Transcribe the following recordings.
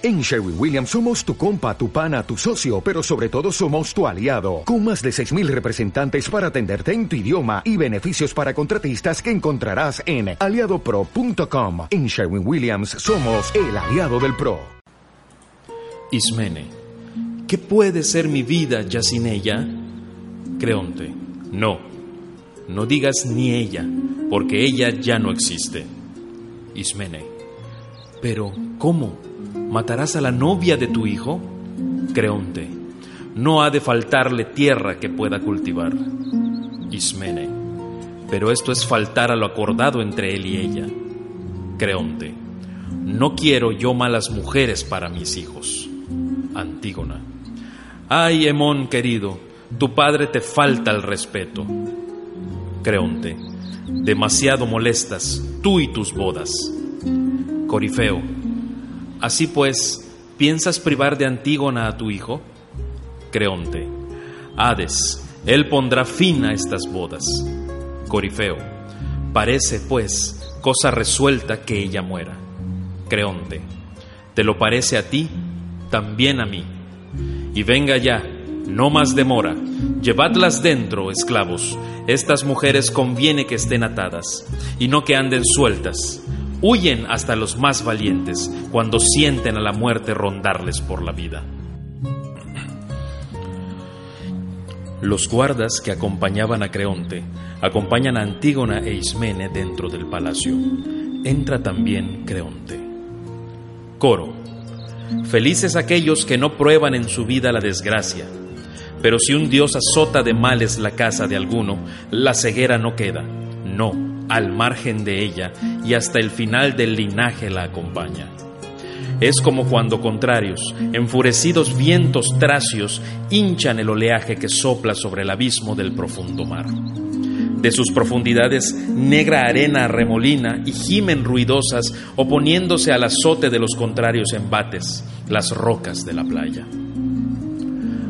En Sherwin Williams somos tu compa, tu pana, tu socio, pero sobre todo somos tu aliado, con más de 6.000 representantes para atenderte en tu idioma y beneficios para contratistas que encontrarás en aliadopro.com. En Sherwin Williams somos el aliado del PRO. Ismene, ¿qué puede ser mi vida ya sin ella? Creonte, no, no digas ni ella, porque ella ya no existe. Ismene, pero ¿cómo? ¿Matarás a la novia de tu hijo? Creonte, no ha de faltarle tierra que pueda cultivar. Ismene, pero esto es faltar a lo acordado entre él y ella. Creonte, no quiero yo malas mujeres para mis hijos. Antígona, ay, Hemón querido, tu padre te falta el respeto. Creonte, demasiado molestas tú y tus bodas. Corifeo, Así pues, ¿piensas privar de Antígona a tu hijo? Creonte, Hades, él pondrá fin a estas bodas. Corifeo, parece, pues, cosa resuelta que ella muera. Creonte, ¿te lo parece a ti? También a mí. Y venga ya, no más demora. Llevadlas dentro, esclavos. Estas mujeres conviene que estén atadas, y no que anden sueltas Huyen hasta los más valientes cuando sienten a la muerte rondarles por la vida. Los guardas que acompañaban a Creonte acompañan a Antígona e Ismene dentro del palacio. Entra también Creonte. Coro. Felices aquellos que no prueban en su vida la desgracia. Pero si un dios azota de males la casa de alguno, la ceguera no queda. No, al margen de ella y hasta el final del linaje la acompaña. Es como cuando contrarios, enfurecidos vientos tracios hinchan el oleaje que sopla sobre el abismo del profundo mar. De sus profundidades negra arena remolina y gimen ruidosas oponiéndose al azote de los contrarios embates, las rocas de la playa.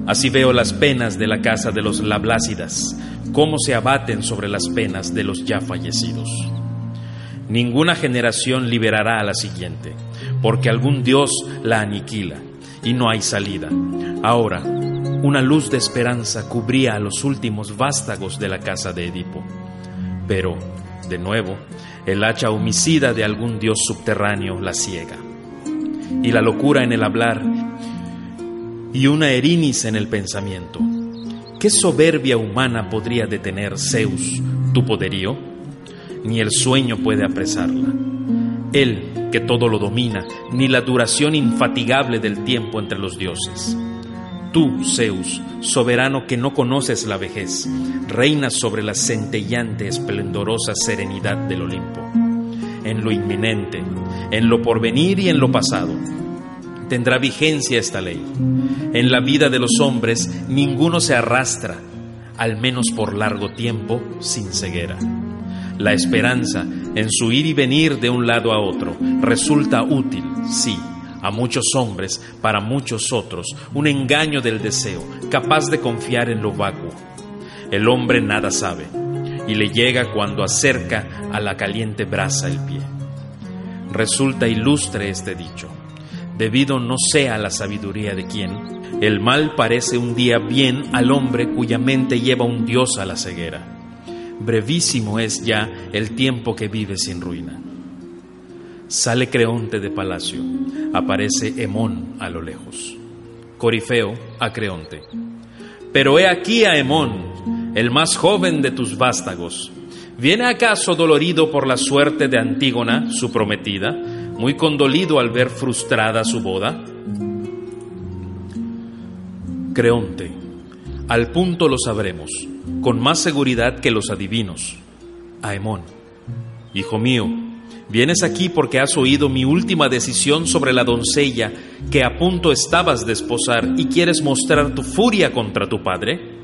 Así veo las penas de la casa de los Lablácidas, cómo se abaten sobre las penas de los ya fallecidos. Ninguna generación liberará a la siguiente, porque algún Dios la aniquila y no hay salida. Ahora, una luz de esperanza cubría a los últimos vástagos de la casa de Edipo. Pero, de nuevo, el hacha homicida de algún dios subterráneo la ciega. Y la locura en el hablar y una erinis en el pensamiento ¿Qué soberbia humana podría detener Zeus, tu poderío? Ni el sueño puede apresarla. Él, que todo lo domina, ni la duración infatigable del tiempo entre los dioses. Tú, Zeus, soberano que no conoces la vejez, reinas sobre la centellante, esplendorosa serenidad del Olimpo. En lo inminente, en lo porvenir y en lo pasado, tendrá vigencia esta ley. En la vida de los hombres ninguno se arrastra, al menos por largo tiempo, sin ceguera. La esperanza, en su ir y venir de un lado a otro, resulta útil, sí, a muchos hombres, para muchos otros, un engaño del deseo, capaz de confiar en lo vacuo. El hombre nada sabe, y le llega cuando acerca a la caliente brasa el pie. Resulta ilustre este dicho debido no sea la sabiduría de quien, el mal parece un día bien al hombre cuya mente lleva un dios a la ceguera. Brevísimo es ya el tiempo que vive sin ruina. Sale Creonte de palacio, aparece Hemón a lo lejos. Corifeo a Creonte. Pero he aquí a Hemón, el más joven de tus vástagos. ¿Viene acaso dolorido por la suerte de Antígona, su prometida? Muy condolido al ver frustrada su boda? Creonte, al punto lo sabremos, con más seguridad que los adivinos. Aemón, hijo mío, vienes aquí porque has oído mi última decisión sobre la doncella que a punto estabas de esposar y quieres mostrar tu furia contra tu padre?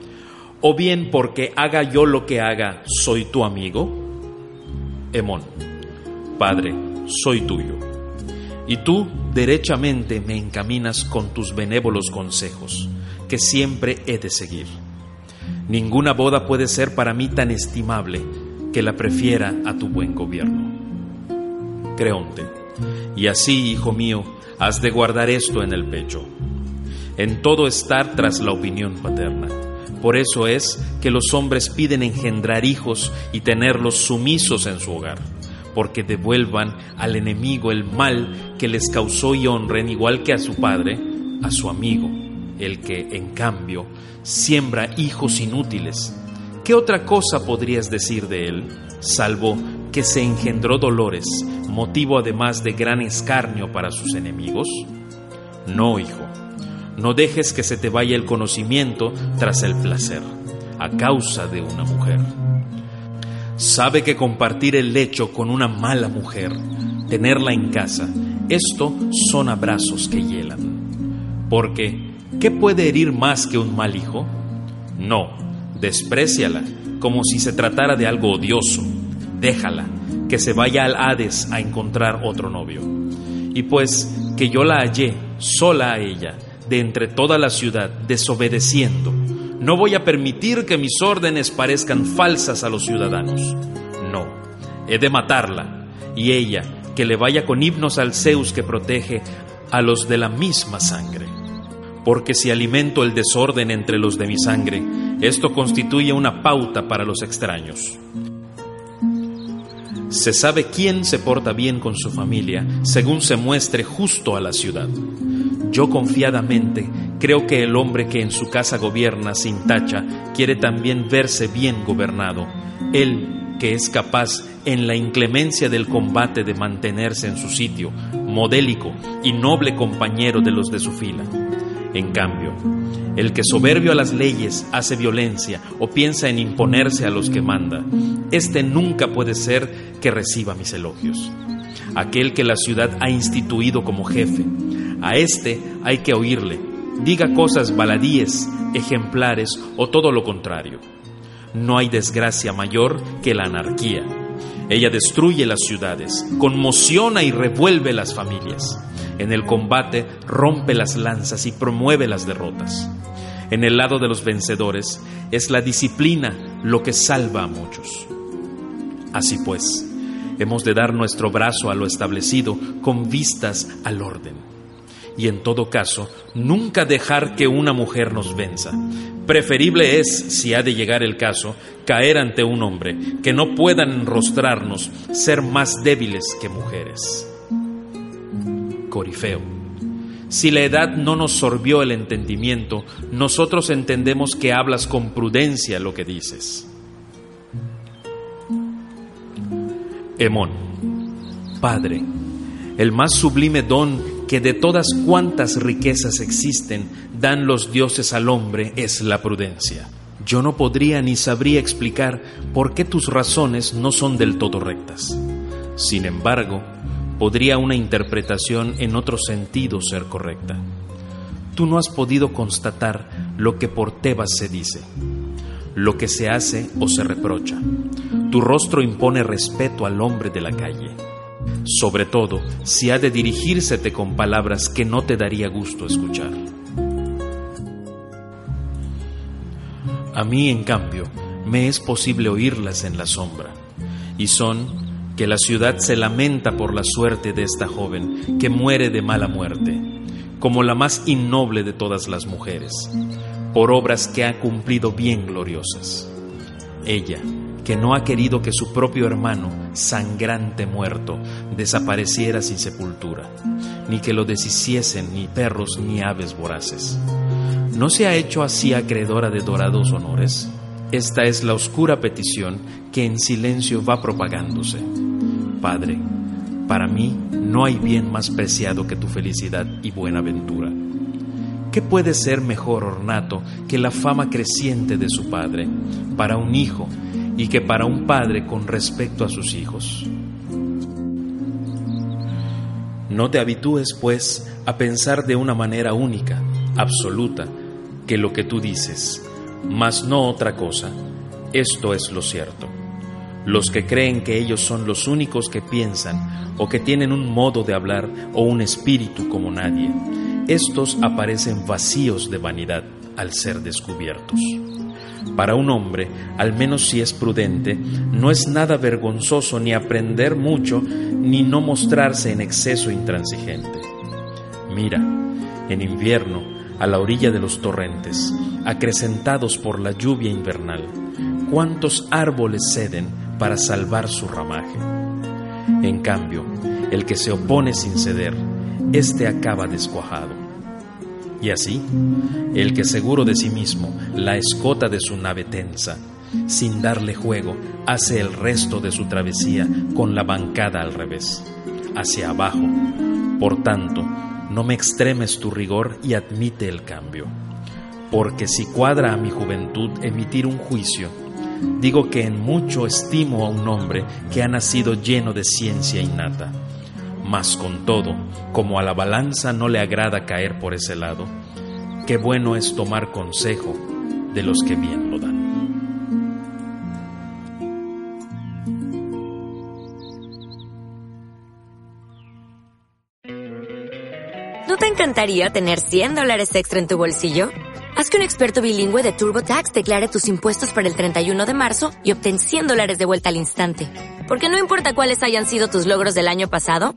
¿O bien porque haga yo lo que haga, soy tu amigo? Hemón, Padre, soy tuyo. Y tú derechamente me encaminas con tus benévolos consejos, que siempre he de seguir. Ninguna boda puede ser para mí tan estimable que la prefiera a tu buen gobierno. Creonte, y así, hijo mío, has de guardar esto en el pecho. En todo estar tras la opinión paterna. Por eso es que los hombres piden engendrar hijos y tenerlos sumisos en su hogar, porque devuelvan al enemigo el mal que les causó y honren igual que a su padre, a su amigo, el que, en cambio, siembra hijos inútiles. ¿Qué otra cosa podrías decir de él, salvo que se engendró dolores, motivo además de gran escarnio para sus enemigos? No, hijo, no dejes que se te vaya el conocimiento tras el placer, a causa de una mujer. Sabe que compartir el lecho con una mala mujer, tenerla en casa, esto son abrazos que hielan. Porque, ¿qué puede herir más que un mal hijo? No, despreciala, como si se tratara de algo odioso. Déjala, que se vaya al Hades a encontrar otro novio. Y pues que yo la hallé sola a ella, de entre toda la ciudad, desobedeciendo. No voy a permitir que mis órdenes parezcan falsas a los ciudadanos. No, he de matarla, y ella, que le vaya con himnos al Zeus que protege a los de la misma sangre. Porque si alimento el desorden entre los de mi sangre, esto constituye una pauta para los extraños. Se sabe quién se porta bien con su familia según se muestre justo a la ciudad. Yo confiadamente creo que el hombre que en su casa gobierna sin tacha quiere también verse bien gobernado. Él que es capaz en la inclemencia del combate de mantenerse en su sitio, modélico y noble compañero de los de su fila. En cambio, el que soberbio a las leyes hace violencia o piensa en imponerse a los que manda, este nunca puede ser que reciba mis elogios. Aquel que la ciudad ha instituido como jefe, a este hay que oírle, diga cosas baladíes, ejemplares o todo lo contrario. No hay desgracia mayor que la anarquía. Ella destruye las ciudades, conmociona y revuelve las familias. En el combate rompe las lanzas y promueve las derrotas. En el lado de los vencedores es la disciplina lo que salva a muchos. Así pues, hemos de dar nuestro brazo a lo establecido con vistas al orden y en todo caso, nunca dejar que una mujer nos venza. Preferible es, si ha de llegar el caso, caer ante un hombre, que no puedan enrostrarnos, ser más débiles que mujeres. Corifeo. Si la edad no nos sorbió el entendimiento, nosotros entendemos que hablas con prudencia lo que dices. Hemón. Padre, el más sublime don que de todas cuantas riquezas existen dan los dioses al hombre es la prudencia. Yo no podría ni sabría explicar por qué tus razones no son del todo rectas. Sin embargo, podría una interpretación en otro sentido ser correcta. Tú no has podido constatar lo que por Tebas se dice, lo que se hace o se reprocha. Tu rostro impone respeto al hombre de la calle sobre todo si ha de dirigírsete con palabras que no te daría gusto escuchar. A mí, en cambio, me es posible oírlas en la sombra, y son que la ciudad se lamenta por la suerte de esta joven que muere de mala muerte, como la más innoble de todas las mujeres, por obras que ha cumplido bien gloriosas. Ella, que no ha querido que su propio hermano, sangrante muerto, desapareciera sin sepultura, ni que lo deshiciesen ni perros ni aves voraces. ¿No se ha hecho así acreedora de dorados honores? Esta es la oscura petición que en silencio va propagándose. Padre, para mí no hay bien más preciado que tu felicidad y buena ventura. ¿Qué puede ser mejor ornato que la fama creciente de su padre para un hijo y que para un padre con respecto a sus hijos. No te habitúes, pues, a pensar de una manera única, absoluta, que lo que tú dices, mas no otra cosa. Esto es lo cierto. Los que creen que ellos son los únicos que piensan o que tienen un modo de hablar o un espíritu como nadie, estos aparecen vacíos de vanidad al ser descubiertos. Para un hombre, al menos si es prudente, no es nada vergonzoso ni aprender mucho ni no mostrarse en exceso intransigente. Mira, en invierno, a la orilla de los torrentes, acrecentados por la lluvia invernal, cuántos árboles ceden para salvar su ramaje. En cambio, el que se opone sin ceder, éste acaba descuajado. Y así, el que seguro de sí mismo la escota de su nave tensa, sin darle juego, hace el resto de su travesía con la bancada al revés, hacia abajo. Por tanto, no me extremes tu rigor y admite el cambio. Porque si cuadra a mi juventud emitir un juicio, digo que en mucho estimo a un hombre que ha nacido lleno de ciencia innata mas con todo, como a la balanza no le agrada caer por ese lado, qué bueno es tomar consejo de los que bien lo dan. ¿No te encantaría tener 100 dólares extra en tu bolsillo? Haz que un experto bilingüe de TurboTax declare tus impuestos para el 31 de marzo y obtén 100 dólares de vuelta al instante. Porque no importa cuáles hayan sido tus logros del año pasado,